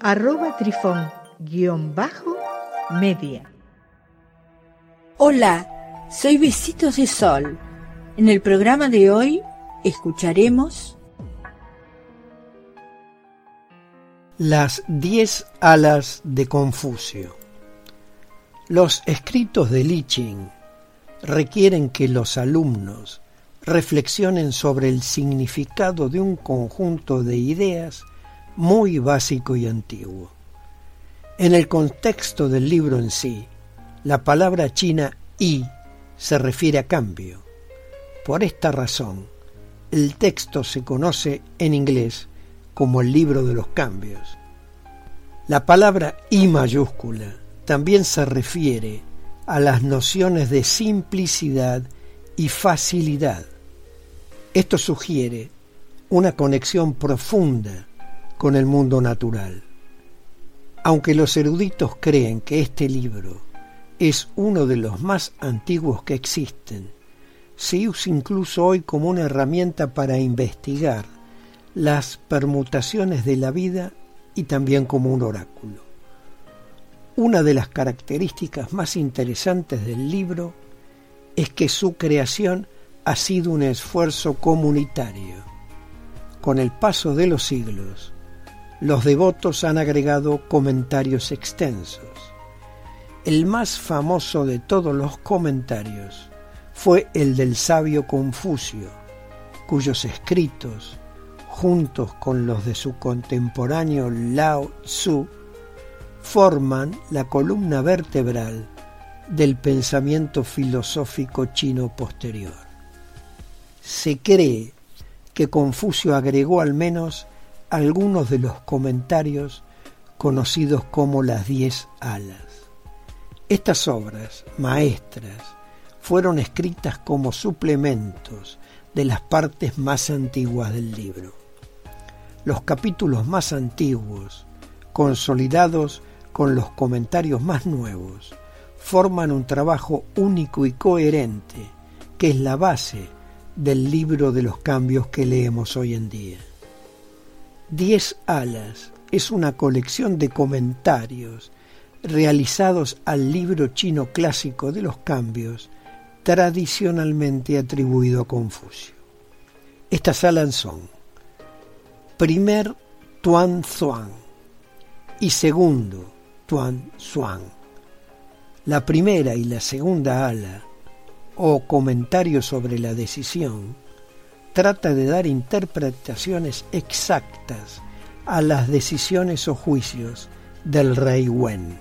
arroba trifón-media. Hola, soy Besitos de Sol. En el programa de hoy escucharemos Las diez alas de Confucio. Los escritos de Li Ching requieren que los alumnos reflexionen sobre el significado de un conjunto de ideas muy básico y antiguo. En el contexto del libro en sí, la palabra china y se refiere a cambio. Por esta razón, el texto se conoce en inglés como el libro de los cambios. La palabra I mayúscula también se refiere a las nociones de simplicidad y facilidad. Esto sugiere una conexión profunda con el mundo natural. Aunque los eruditos creen que este libro es uno de los más antiguos que existen, se usa incluso hoy como una herramienta para investigar las permutaciones de la vida y también como un oráculo. Una de las características más interesantes del libro es que su creación ha sido un esfuerzo comunitario. Con el paso de los siglos, los devotos han agregado comentarios extensos. El más famoso de todos los comentarios fue el del sabio Confucio, cuyos escritos juntos con los de su contemporáneo Lao Tzu, forman la columna vertebral del pensamiento filosófico chino posterior. Se cree que Confucio agregó al menos algunos de los comentarios conocidos como las diez alas. Estas obras maestras fueron escritas como suplementos de las partes más antiguas del libro los capítulos más antiguos, consolidados con los comentarios más nuevos, forman un trabajo único y coherente que es la base del libro de los cambios que leemos hoy en día. Diez alas es una colección de comentarios realizados al libro chino clásico de los cambios tradicionalmente atribuido a Confucio. Estas alas son primer Tuan Zuan y segundo Tuan Xuan. La primera y la segunda ala, o comentario sobre la decisión, trata de dar interpretaciones exactas a las decisiones o juicios del rey Wen,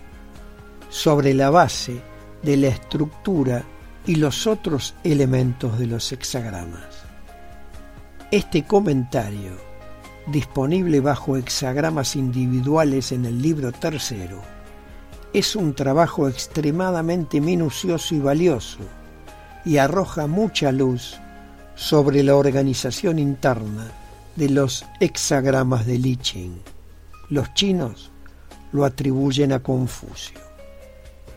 sobre la base de la estructura y los otros elementos de los hexagramas. Este comentario disponible bajo hexagramas individuales en el libro tercero, es un trabajo extremadamente minucioso y valioso y arroja mucha luz sobre la organización interna de los hexagramas de Li. Los chinos lo atribuyen a Confucio.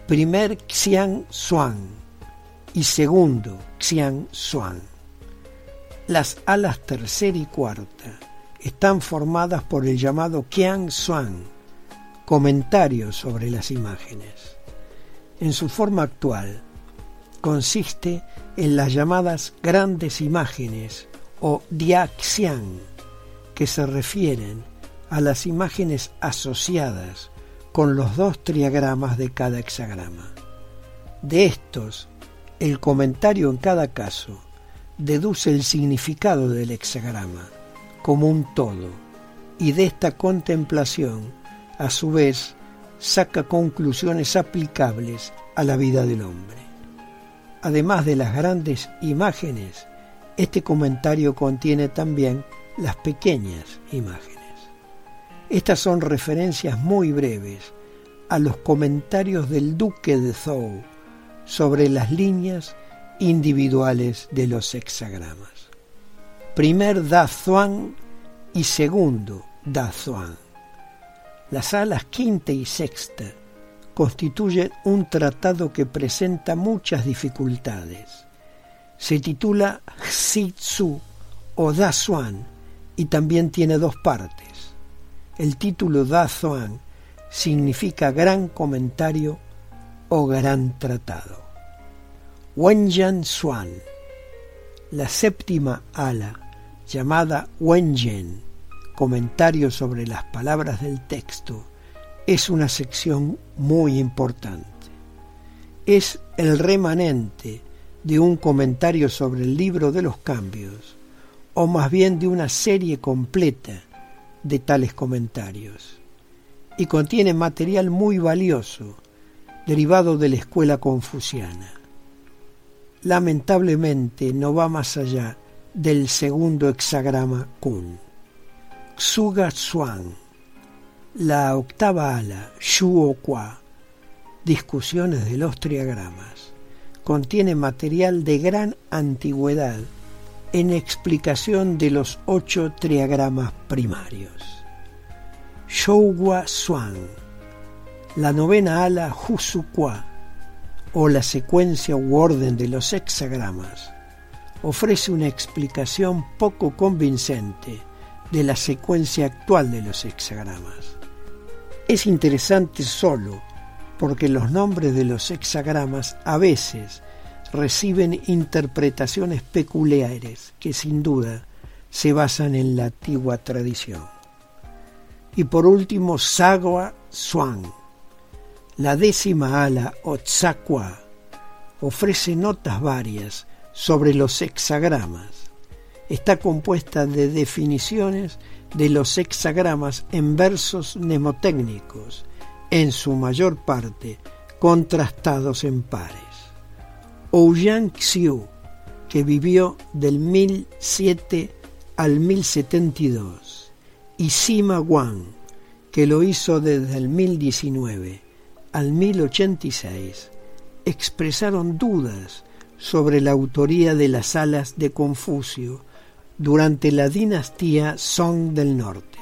Primer Xiang Xuan y segundo Xiang Xuan. Las alas tercera y cuarta están formadas por el llamado Qian Xuan, comentario sobre las imágenes. En su forma actual, consiste en las llamadas grandes imágenes o Diaxian, que se refieren a las imágenes asociadas con los dos triagramas de cada hexagrama. De estos, el comentario en cada caso deduce el significado del hexagrama como un todo y de esta contemplación, a su vez, saca conclusiones aplicables a la vida del hombre. Además de las grandes imágenes, este comentario contiene también las pequeñas imágenes. Estas son referencias muy breves a los comentarios del duque de Zhou sobre las líneas individuales de los hexagramas. Primer Da Zuan y segundo Da Zuan. Las alas quinta y sexta constituyen un tratado que presenta muchas dificultades. Se titula Xi Tzu o Da Zuan y también tiene dos partes. El título Da Zuan significa gran comentario o gran tratado. Wenyan Xuan, la séptima ala, llamada Wenyan, comentario sobre las palabras del texto, es una sección muy importante. Es el remanente de un comentario sobre el libro de los cambios, o más bien de una serie completa de tales comentarios, y contiene material muy valioso derivado de la escuela confuciana. Lamentablemente no va más allá del segundo hexagrama Kun. Xuga Xuan, la octava ala, Shuo Kwa, discusiones de los triagramas, contiene material de gran antigüedad en explicación de los ocho triagramas primarios. Shouwa Xuan, la novena ala Husukwa o la secuencia u orden de los hexagramas ofrece una explicación poco convincente de la secuencia actual de los hexagramas. Es interesante solo porque los nombres de los hexagramas a veces reciben interpretaciones peculiares que sin duda se basan en la antigua tradición. Y por último, Sagua Swan, la décima ala Otsakwa ofrece notas varias sobre los hexagramas. Está compuesta de definiciones de los hexagramas en versos mnemotécnicos, en su mayor parte contrastados en pares. Ouyang Xiu, que vivió del 1007 al 1072, y Sima Wang, que lo hizo desde el 1019 al 1086 expresaron dudas sobre la autoría de las alas de Confucio durante la dinastía Song del Norte.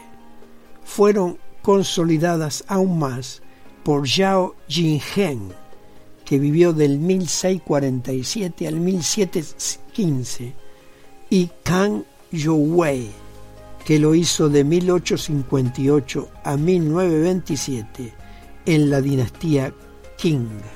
Fueron consolidadas aún más por Zhao Jinheng, que vivió del 1647 al 1715, y Kang Youwei, que lo hizo de 1858 a 1927 en la dinastía Qing.